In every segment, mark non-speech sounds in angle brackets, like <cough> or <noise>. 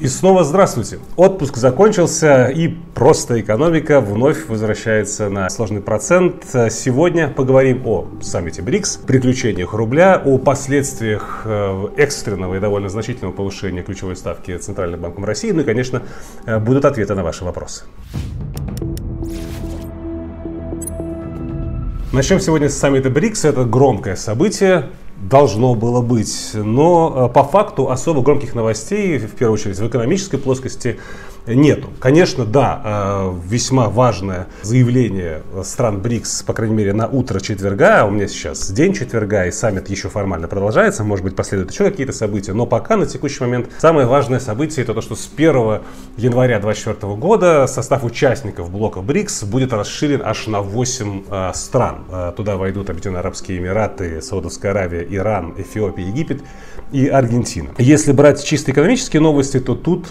И снова здравствуйте. Отпуск закончился и просто экономика вновь возвращается на сложный процент. Сегодня поговорим о саммите БРИКС, приключениях рубля, о последствиях э, экстренного и довольно значительного повышения ключевой ставки Центральным банком России. Ну и, конечно, э, будут ответы на ваши вопросы. Начнем сегодня с саммита БРИКС. Это громкое событие должно было быть. Но э, по факту особо громких новостей, в первую очередь в экономической плоскости, нету. Конечно, да, э, весьма важное заявление стран БРИКС, по крайней мере, на утро четверга. У меня сейчас день четверга, и саммит еще формально продолжается. Может быть, последуют еще какие-то события. Но пока на текущий момент самое важное событие это то, что с 1 января 2024 года состав участников блока БРИКС будет расширен аж на 8 э, стран. Э, туда войдут Объединенные Арабские Эмираты, Саудовская Аравия, Иран, Эфиопия, Египет и Аргентина. Если брать чисто экономические новости, то тут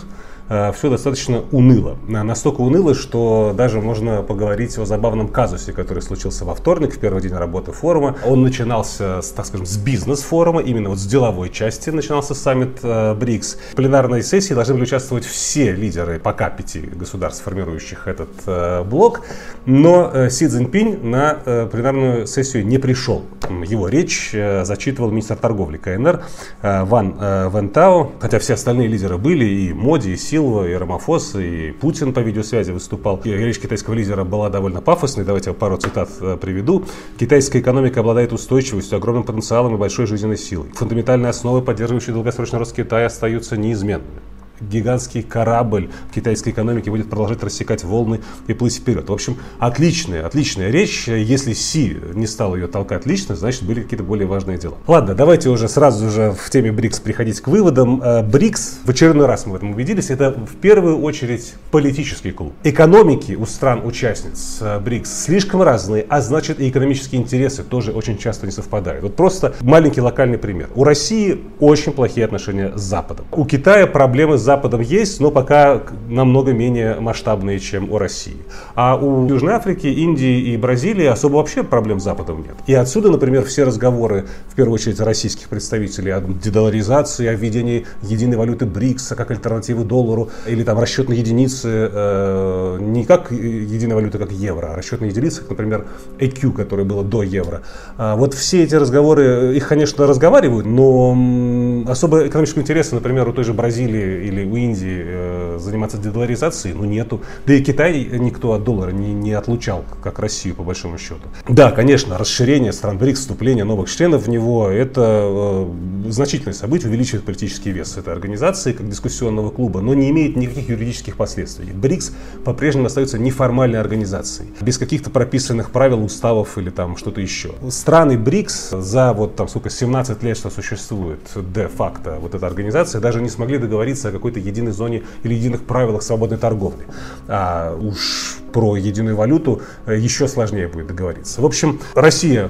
все достаточно уныло. Настолько уныло, что даже можно поговорить о забавном казусе, который случился во вторник, в первый день работы форума. Он начинался, так скажем, с бизнес-форума, именно вот с деловой части начинался саммит э, БРИКС. В пленарной сессии должны были участвовать все лидеры пока пяти государств, формирующих этот э, блок. Но Си Цзиньпинь на пленарную сессию не пришел. Его речь зачитывал министр торговли КНР Ван Вентао, хотя все остальные лидеры были, и Моди, и Си Силва, и Рамафос, и Путин по видеосвязи выступал. И речь китайского лидера была довольно пафосной. Давайте я пару цитат э, приведу. Китайская экономика обладает устойчивостью, огромным потенциалом и большой жизненной силой. Фундаментальные основы, поддерживающие долгосрочный рост Китая, остаются неизменными гигантский корабль китайской экономике будет продолжать рассекать волны и плыть вперед. В общем, отличная, отличная речь. Если Си не стал ее толкать лично, значит, были какие-то более важные дела. Ладно, давайте уже сразу же в теме БРИКС приходить к выводам. Э, БРИКС, в очередной раз мы в этом убедились, это в первую очередь политический клуб. Экономики у стран-участниц э, БРИКС слишком разные, а значит и экономические интересы тоже очень часто не совпадают. Вот просто маленький локальный пример. У России очень плохие отношения с Западом. У Китая проблемы с Западом есть, но пока намного менее масштабные, чем у России. А у Южной Африки, Индии и Бразилии особо вообще проблем с Западом нет. И отсюда, например, все разговоры, в первую очередь, российских представителей о дедоларизации, о введении единой валюты БРИКСа как альтернативы доллару, или там расчетной единицы, э, не как единая валюта, как евро, а расчетной единицы, как, например, EQ, которое было до евро. А вот все эти разговоры, их, конечно, разговаривают, но особо экономического интереса, например, у той же Бразилии или или у Индии э, заниматься дедоларизацией, ну нету. Да и Китай никто от доллара не, не отлучал, как Россию по большому счету. Да, конечно, расширение стран БРИКС, вступление новых членов в него, это э, значительное событие, увеличивает политический вес этой организации как дискуссионного клуба, но не имеет никаких юридических последствий. БРИКС по-прежнему остается неформальной организацией, без каких-то прописанных правил, уставов или там что-то еще. Страны БРИКС за вот там сколько, 17 лет, что существует де-факто вот эта организация, даже не смогли договориться о какой какой-то единой зоне или единых правилах свободной торговли. А уж про единую валюту э, еще сложнее будет договориться. В общем, Россия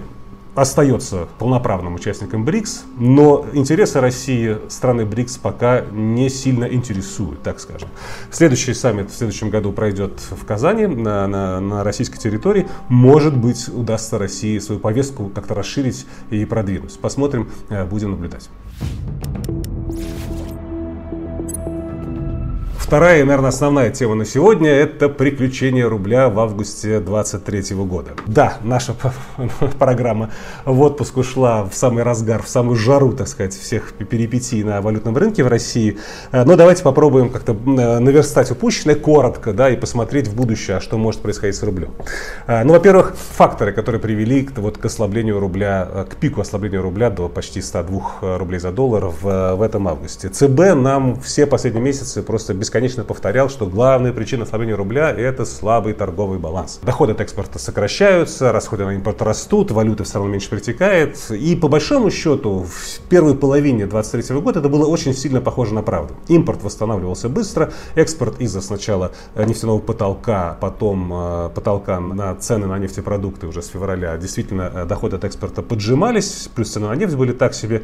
остается полноправным участником БРИКС, но интересы России страны БРИКС пока не сильно интересуют, так скажем. Следующий саммит в следующем году пройдет в Казани, на, на, на российской территории. Может быть, удастся России свою повестку как-то расширить и продвинуть. Посмотрим, э, будем наблюдать. Вторая, наверное, основная тема на сегодня – это приключения рубля в августе 2023 года. Да, наша <laughs> программа в отпуск ушла в самый разгар, в самую жару, так сказать, всех перипетий на валютном рынке в России. Э, но давайте попробуем как-то э, наверстать упущенное коротко, да, и посмотреть в будущее, а что может происходить с рублем. Э, ну, во-первых, факторы, которые привели к, вот, к ослаблению рубля, к пику ослабления рубля до почти 102 рублей за доллар в, в этом августе. ЦБ нам все последние месяцы просто бесконечно бесконечно повторял, что главная причина ослабления рубля – это слабый торговый баланс. Доходы от экспорта сокращаются, расходы на импорт растут, валюта все равно меньше притекает. И по большому счету в первой половине 2023 года это было очень сильно похоже на правду. Импорт восстанавливался быстро, экспорт из-за сначала нефтяного потолка, потом э, потолка на цены на нефтепродукты уже с февраля, действительно э, доходы от экспорта поджимались, плюс цены на нефть были так себе.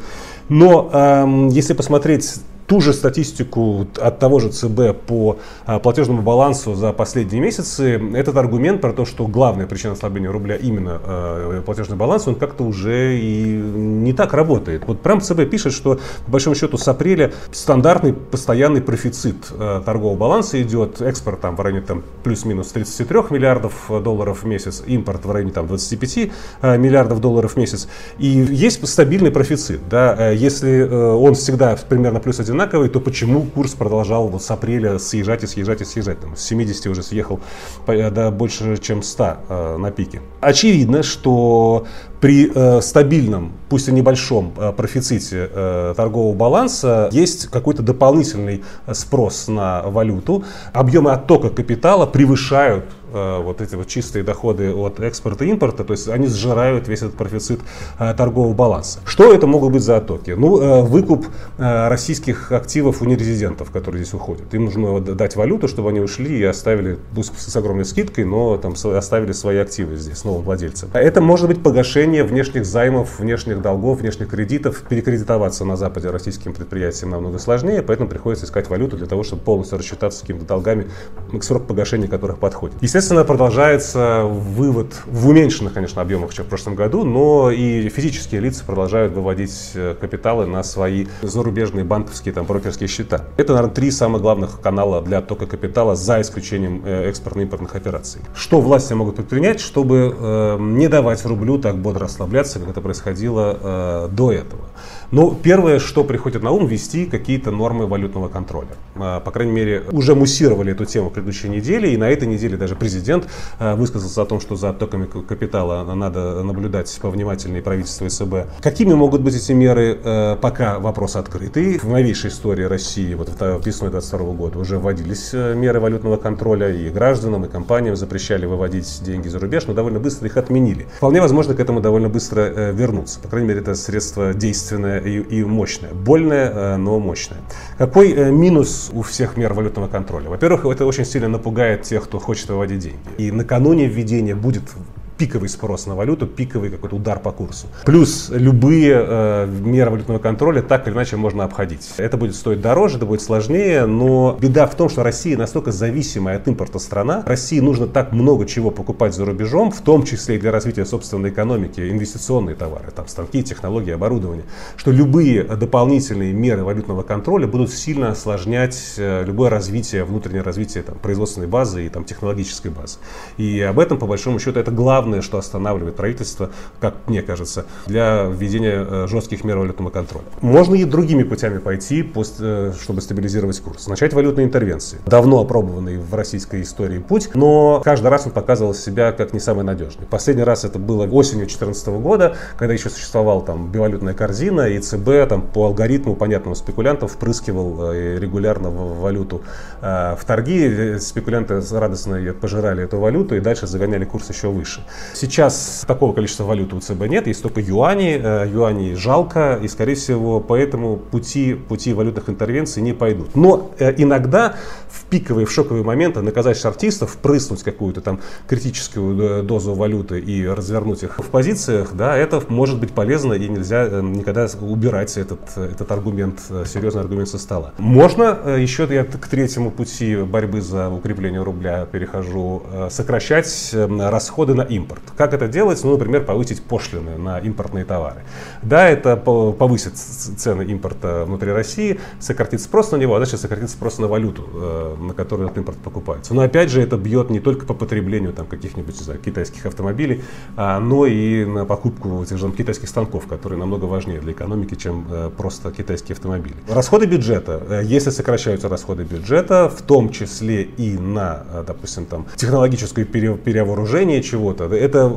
Но эм, если посмотреть ту же статистику от того же ЦБ по а, платежному балансу за последние месяцы, этот аргумент про то, что главная причина ослабления рубля именно э, платежный баланс, он как-то уже и не так работает. Вот прям ЦБ пишет, что по большому счету с апреля стандартный постоянный профицит э, торгового баланса идет, экспорт там в районе там, плюс-минус 33 миллиардов долларов в месяц, импорт в районе там 25 э, миллиардов долларов в месяц. И есть стабильный профицит. Да? Э, если э, он всегда примерно плюс одинаковый, то почему курс продолжал вот с апреля съезжать и съезжать и съезжать? Там, с 70 уже съехал до больше, чем 100 на пике. Очевидно, что при э, стабильном, пусть и небольшом э, профиците э, торгового баланса есть какой-то дополнительный спрос на валюту. Объемы оттока капитала превышают Э, вот эти вот чистые доходы от экспорта и импорта, то есть они сжирают весь этот профицит э, торгового баланса. Что это могут быть за оттоки? Ну, э, выкуп российских активов у нерезидентов, которые здесь уходят. Им нужно дать валюту, чтобы они ушли и оставили, пусть с огромной скидкой, но там оставили свои активы здесь новым владельцам. Это может быть погашение внешних займов, внешних долгов, внешних кредитов. Перекредитоваться на Западе российским предприятиям намного сложнее, поэтому приходится искать валюту для того, чтобы полностью рассчитаться с какими-то долгами, срок погашения которых подходит. Естественно, Естественно, продолжается вывод в уменьшенных, конечно, объемах, чем в прошлом году, но и физические лица продолжают выводить э, капиталы на свои зарубежные банковские, там, брокерские счета. Это, наверное, три самых главных канала для оттока капитала за исключением э, экспортно-импортных операций. Что власти могут предпринять, чтобы э, не давать рублю так бодро расслабляться, как это происходило до этого? Ну, первое, что приходит на ум, ввести какие-то нормы валютного контроля. А, по крайней мере, уже муссировали эту тему в предыдущей неделе, и на этой неделе даже президент а, высказался о том, что за оттоками капитала надо наблюдать повнимательнее правительство СБ. Какими могут быть эти меры, э, пока вопрос открытый. В новейшей истории России, вот весной 2022 года, уже вводились меры валютного контроля, и гражданам, и компаниям запрещали выводить деньги за рубеж, но довольно быстро их отменили. Вполне возможно к этому довольно быстро э, вернуться. По крайней мере, это средство действенное и, мощная. Больная, э, но мощная. Какой э, минус у всех мер валютного контроля? Во-первых, это очень сильно напугает тех, кто хочет выводить деньги. И накануне введения будет пиковый спрос на валюту, пиковый какой-то удар по курсу. Плюс любые э, меры валютного контроля так или иначе можно обходить. Это будет стоить дороже, это будет сложнее, но беда в том, что Россия настолько зависимая от импорта страна. России нужно так много чего покупать за рубежом, в том числе и для развития собственной экономики, инвестиционные товары, там станки, технологии, оборудование, что любые дополнительные меры валютного контроля будут сильно осложнять э, любое развитие, внутреннее развитие там, производственной базы и там, технологической базы. И об этом, по большому счету, это главное главное, что останавливает правительство, как мне кажется, для введения э, жестких мер валютного контроля. Можно и другими путями пойти, э, чтобы стабилизировать курс. Начать валютные интервенции. Давно опробованный в российской истории путь, но каждый раз он показывал себя как не самый надежный. Последний раз это было осенью 2014 года, когда еще существовала там бивалютная корзина, и ЦБ там, по алгоритму, понятному спекулянтам, впрыскивал э, регулярно в валюту в торги. Спекулянты радостно пожирали эту валюту и дальше загоняли курс еще выше. Сейчас такого количества валюты у ЦБ нет, есть только юани. Э, юани жалко, и, скорее всего, поэтому пути, пути валютных интервенций не пойдут. Но э, иногда в пиковые, в шоковые моменты наказать шартистов, впрыснуть какую-то там критическую э, дозу валюты и развернуть их в позициях, да, это может быть полезно, и нельзя никогда убирать этот, этот аргумент, серьезный аргумент со стола. Можно еще, я к третьему пути борьбы за укрепление рубля перехожу, сокращать расходы на импорт импорт. Как это делать? Ну, например, повысить пошлины на импортные товары. Да, это повысит цены импорта внутри России, сократит спрос на него, а дальше сократит спрос на валюту, э, на которую этот импорт покупается. Но опять же, это бьет не только по потреблению там, каких-нибудь знаю, китайских автомобилей, а, но и на покупку тех же китайских станков, которые намного важнее для экономики, чем э, просто китайские автомобили. Расходы бюджета. Э, если сокращаются расходы бюджета, в том числе и на, допустим, там, технологическое перевооружение чего-то, это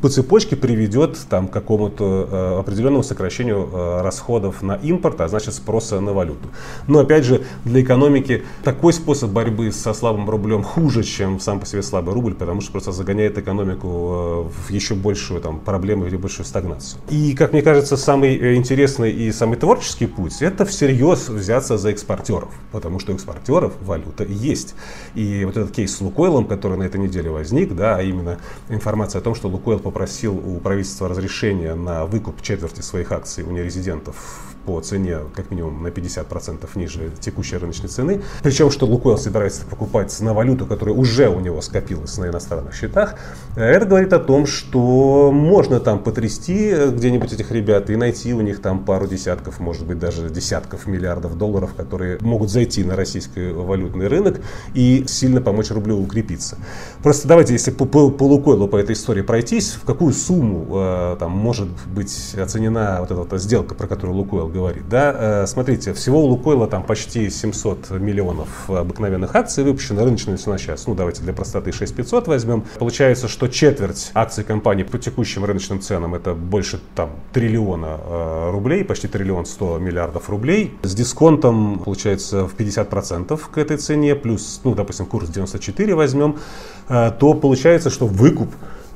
по цепочке приведет там, к какому-то э, определенному сокращению э, расходов на импорт, а значит спроса на валюту. Но опять же, для экономики такой способ борьбы со слабым рублем хуже, чем сам по себе слабый рубль, потому что просто загоняет экономику э, в еще большую там, проблему или большую стагнацию. И, как мне кажется, самый интересный и самый творческий путь – это всерьез взяться за экспортеров, потому что у экспортеров валюта есть. И вот этот кейс с Лукойлом, который на этой неделе возник, да, а именно информация информация о том, что Лукойл попросил у правительства разрешения на выкуп четверти своих акций у нерезидентов по цене как минимум на 50% ниже текущей рыночной цены. Причем, что Лукойл собирается покупать на валюту, которая уже у него скопилась на иностранных счетах. Это говорит о том, что можно там потрясти где-нибудь этих ребят и найти у них там пару десятков, может быть даже десятков миллиардов долларов, которые могут зайти на российский валютный рынок и сильно помочь рублю укрепиться. Просто давайте, если по, по, по Лукойлу по этой истории пройтись, в какую сумму э, там может быть оценена вот эта вот сделка, про которую Лукойл говорит. Да? Э, смотрите, всего у Лукойла там почти 700 миллионов обыкновенных акций выпущено, рыночная цена сейчас, ну давайте для простоты 6500 возьмем. Получается, что четверть акций компании по текущим рыночным ценам это больше там триллиона э, рублей, почти триллион 100 миллиардов рублей. С дисконтом получается в 50% к этой цене, плюс, ну допустим, курс 94 возьмем, э, то получается, что выкуп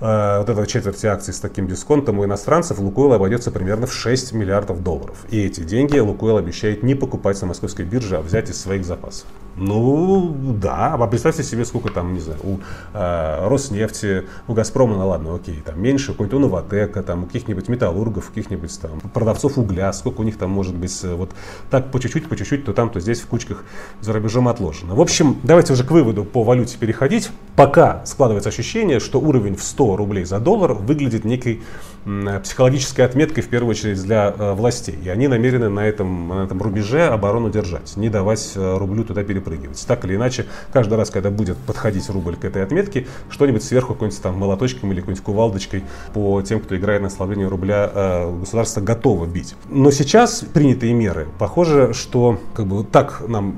Э, вот этой четверти акций с таким дисконтом у иностранцев Лукойл обойдется примерно в 6 миллиардов долларов. И эти деньги Лукойл обещает не покупать на московской бирже, а взять из своих запасов. Ну, да, а представьте себе, сколько там, не знаю, у э, Роснефти, у Газпрома, ну ладно, окей, там меньше, какой-нибудь у Новотека, там у каких-нибудь металлургов, каких-нибудь там продавцов угля, сколько у них там может быть, э, вот так по чуть-чуть, по чуть-чуть, то там, то здесь в кучках за рубежом отложено. В общем, давайте уже к выводу по валюте переходить. Пока складывается ощущение, что уровень в 100 рублей за доллар выглядит некой психологической отметкой, в первую очередь, для э, властей. И они намерены на этом, на этом рубеже оборону держать, не давать э, рублю туда перепрыгивать. Так или иначе, каждый раз, когда будет подходить рубль к этой отметке, что-нибудь сверху, какой-нибудь там молоточком или какой-нибудь кувалдочкой по тем, кто играет на ослабление рубля, э, государство готово бить. Но сейчас принятые меры, похоже, что как бы так нам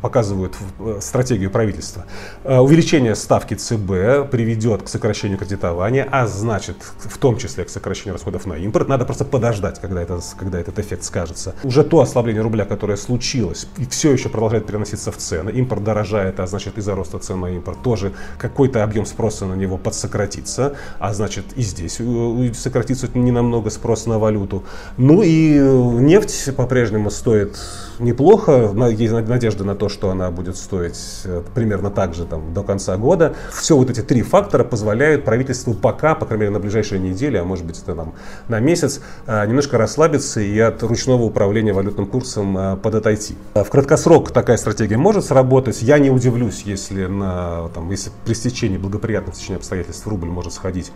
показывают стратегию правительства. Увеличение ставки ЦБ приведет к сокращению кредитования, а значит, в том числе к сокращению расходов на импорт. Надо просто подождать, когда, это, когда этот эффект скажется. Уже то ослабление рубля, которое случилось, и все еще продолжает переноситься в цены. Импорт дорожает, а значит из-за роста цен на импорт тоже какой-то объем спроса на него подсократится, а значит и здесь сократится не намного спрос на валюту. Ну и нефть по-прежнему стоит неплохо. Есть надежда на то, что она будет стоить э, примерно так же там, до конца года. Все вот эти три фактора позволяют правительству пока, по крайней мере, на ближайшие недели, а может быть это там на месяц, э, немножко расслабиться и от ручного управления валютным курсом э, подотойти. В краткосрок такая стратегия может сработать. Я не удивлюсь, если, на, там, если при стечении благоприятных стечения обстоятельств рубль может сходить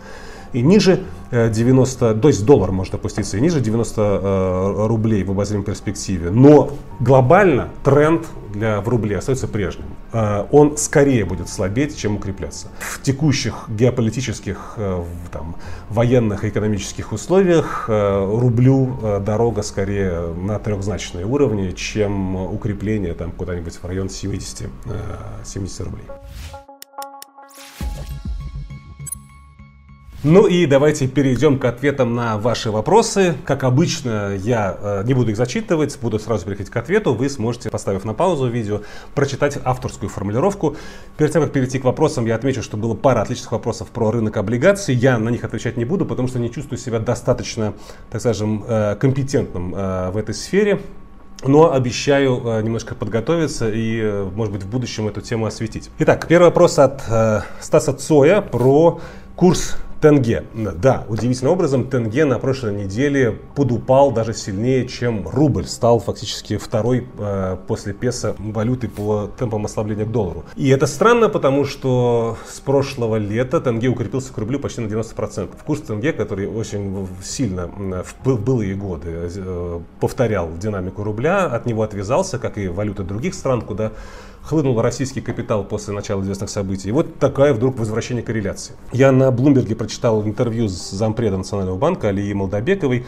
и ниже 90, то есть доллар может опуститься и ниже 90 рублей в обозримой перспективе. Но глобально тренд для, в рубле остается прежним. Э, он скорее будет слабеть, чем укрепляться. В текущих геополитических, э, там, военных и экономических условиях э, рублю дорога скорее на трехзначные уровни, чем укрепление там, куда-нибудь в район 70, 70 рублей. Ну и давайте перейдем к ответам на ваши вопросы. Как обычно, я э, не буду их зачитывать, буду сразу переходить к ответу. Вы сможете, поставив на паузу видео, прочитать авторскую формулировку. Перед тем, как перейти к вопросам, я отмечу, что было пара отличных вопросов про рынок облигаций. Я на них отвечать не буду, потому что не чувствую себя достаточно, так скажем, э, компетентным э, в этой сфере. Но обещаю э, немножко подготовиться и, э, может быть, в будущем эту тему осветить. Итак, первый вопрос от э, Стаса Цоя про курс Тенге. Да, удивительным образом тенге на прошлой неделе подупал даже сильнее, чем рубль. Стал фактически второй э, после песо валюты по темпам ослабления к доллару. И это странно, потому что с прошлого лета тенге укрепился к рублю почти на 90%. Курс тенге, который очень сильно в былые годы э, повторял динамику рубля, от него отвязался, как и валюты других стран, куда хлынул российский капитал после начала известных событий. И вот такая вдруг возвращение корреляции. Я на Блумберге прочитал интервью с зампреда Национального банка Алии Молдобековой,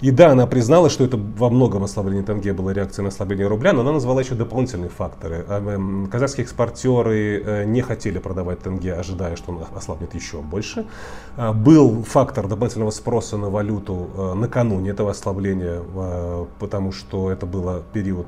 и да, она признала, что это во многом ослабление тенге было реакцией на ослабление рубля, но она назвала еще дополнительные факторы. А, эм, казахские экспортеры э, не хотели продавать тенге, ожидая, что он ослабнет еще больше. А, был фактор дополнительного спроса на валюту э, накануне этого ослабления, э, потому что это был период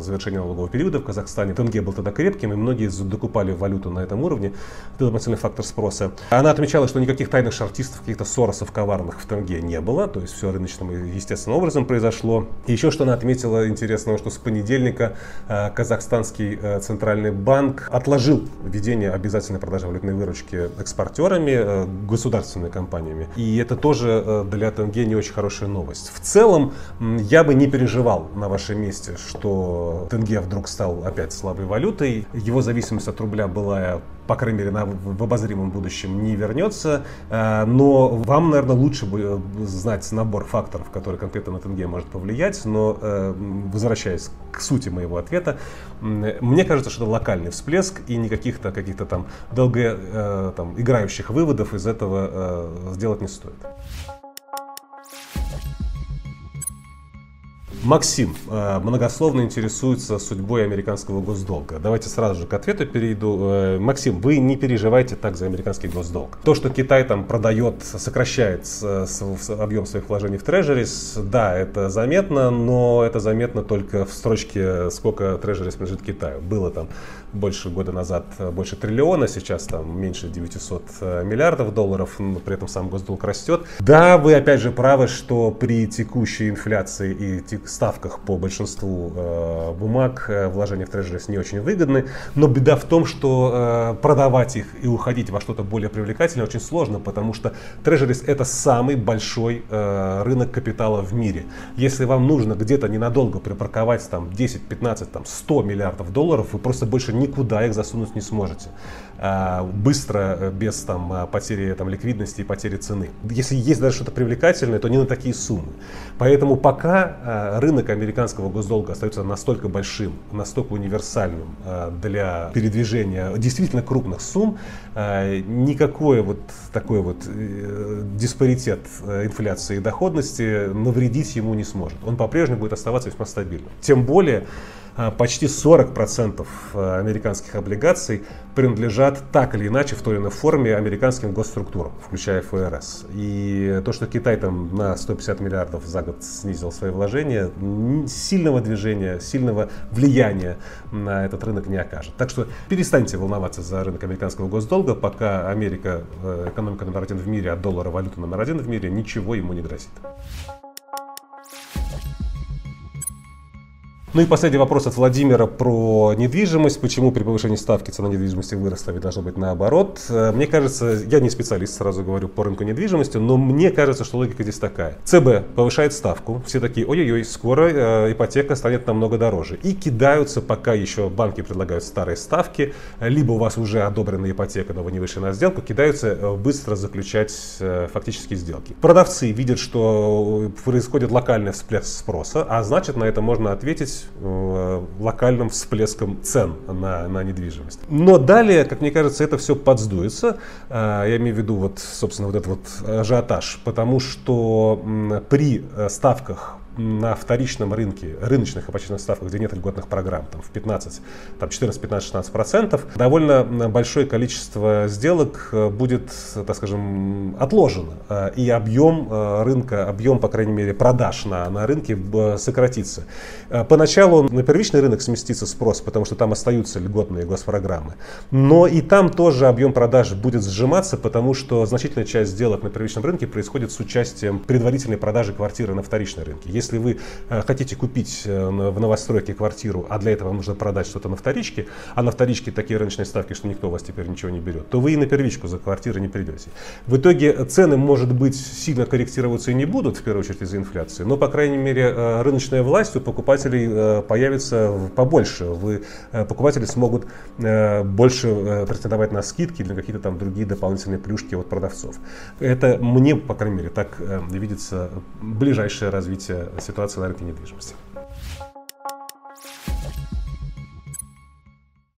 завершения налогового периода в Казахстане. Тенге был тогда крепким, и многие докупали валюту на этом уровне. Это дополнительный фактор спроса. Она отмечала, что никаких тайных шартистов, каких-то соросов коварных в тенге не было, то есть все рыночному естественным образом произошло. Еще что она отметила интересного, что с понедельника казахстанский центральный банк отложил введение обязательной продажи валютной выручки экспортерами, государственными компаниями. И это тоже для тенге не очень хорошая новость. В целом, я бы не переживал на вашем месте, что тенге вдруг стал опять слабой валютой. Его зависимость от рубля была по крайней мере, на, в обозримом будущем не вернется. Э, но вам, наверное, лучше бы знать набор факторов, которые конкретно на тенге может повлиять. Но, э, возвращаясь к сути моего ответа, мне кажется, что это локальный всплеск и никаких-то каких-то там долго э, там, играющих выводов из этого сделать не стоит. Максим э, многословно интересуется судьбой американского госдолга. Давайте сразу же к ответу перейду. Э, Максим, вы не переживайте так за американский госдолг. То, что Китай там продает, сокращает объем своих вложений в трежерис, да, это заметно, но это заметно только в строчке, сколько трежерис принадлежит Китаю. Было там больше года назад больше триллиона, сейчас там меньше 900 э, миллиардов долларов, но при этом сам госдолг растет. Да, вы опять же правы, что при текущей инфляции и ставках по большинству э, бумаг э, вложения в трежерис не очень выгодны. Но беда в том, что э, продавать их и уходить во что-то более привлекательное очень сложно, потому что трежерис это самый большой э, рынок капитала в мире. Если вам нужно где-то ненадолго припарковать там 10, 15, там 100 миллиардов долларов, вы просто больше никуда их засунуть не сможете. Э, быстро, э, без там, э, потери там, ликвидности и потери цены. Если есть даже что-то привлекательное, то не на такие суммы. Поэтому пока э, рынок американского госдолга остается настолько большим, настолько универсальным э, для передвижения действительно крупных сумм, э, никакой вот такой вот э, диспаритет инфляции и доходности навредить ему не сможет. Он по-прежнему будет оставаться весьма стабильным. Тем более, а, почти 40% э, американских облигаций принадлежат так или иначе в той или иной форме американским госструктурам, включая ФРС. И то, что Китай там на 150 миллиардов за год снизил свои вложения, сильного движения, сильного влияния на этот рынок не окажет. Так что перестаньте волноваться за рынок американского госдолга, пока Америка э, экономика номер один в мире, а доллара валюта номер один в мире, ничего ему не грозит. Ну и последний вопрос от Владимира про недвижимость. Почему при повышении ставки цена недвижимости выросла, ведь должно быть наоборот. Э, мне кажется, я не специалист, сразу говорю, по рынку недвижимости, но мне кажется, что логика здесь такая. ЦБ повышает ставку, все такие, ой-ой-ой, скоро э, ипотека станет намного дороже. И кидаются, пока еще банки предлагают старые ставки, либо у вас уже одобрена ипотека, но вы не вышли на сделку, кидаются э, быстро заключать фактические сделки. Продавцы видят, что происходит локальный всплеск спроса, а значит на это можно ответить Э, локальным всплеском цен на, на недвижимость. Но далее, как мне кажется, это все подсдуется. Э, я имею в виду вот, собственно, вот этот вот ажиотаж, потому что при э, ставках на вторичном рынке, рыночных ипотечных ставках, где нет льготных программ, там в 15, там 14, 15, 16 процентов, довольно большое количество сделок э, будет, так скажем, отложено. Э, и объем э, рынка, объем, по крайней мере, продаж на, на рынке сократится. Поначалу на первичный рынок сместится спрос, потому что там остаются льготные госпрограммы. Но и там тоже объем продаж будет сжиматься, потому что значительная часть сделок на первичном рынке происходит с участием предварительной продажи квартиры на вторичном рынке. Если вы э, хотите купить э, в новостройке квартиру, а для этого вам нужно продать что-то на вторичке, а на вторичке такие рыночные ставки, что никто у вас теперь ничего не берет, то вы и на первичку за квартиры не придете. В итоге цены, может быть, сильно корректироваться и не будут, в первую очередь из-за инфляции, но, по крайней мере, э, рыночная власть у покупателей появится побольше. Вы, покупатели смогут больше претендовать на скидки или на какие-то там другие дополнительные плюшки от продавцов. Это мне, по крайней мере, так видится ближайшее развитие ситуации на рынке недвижимости.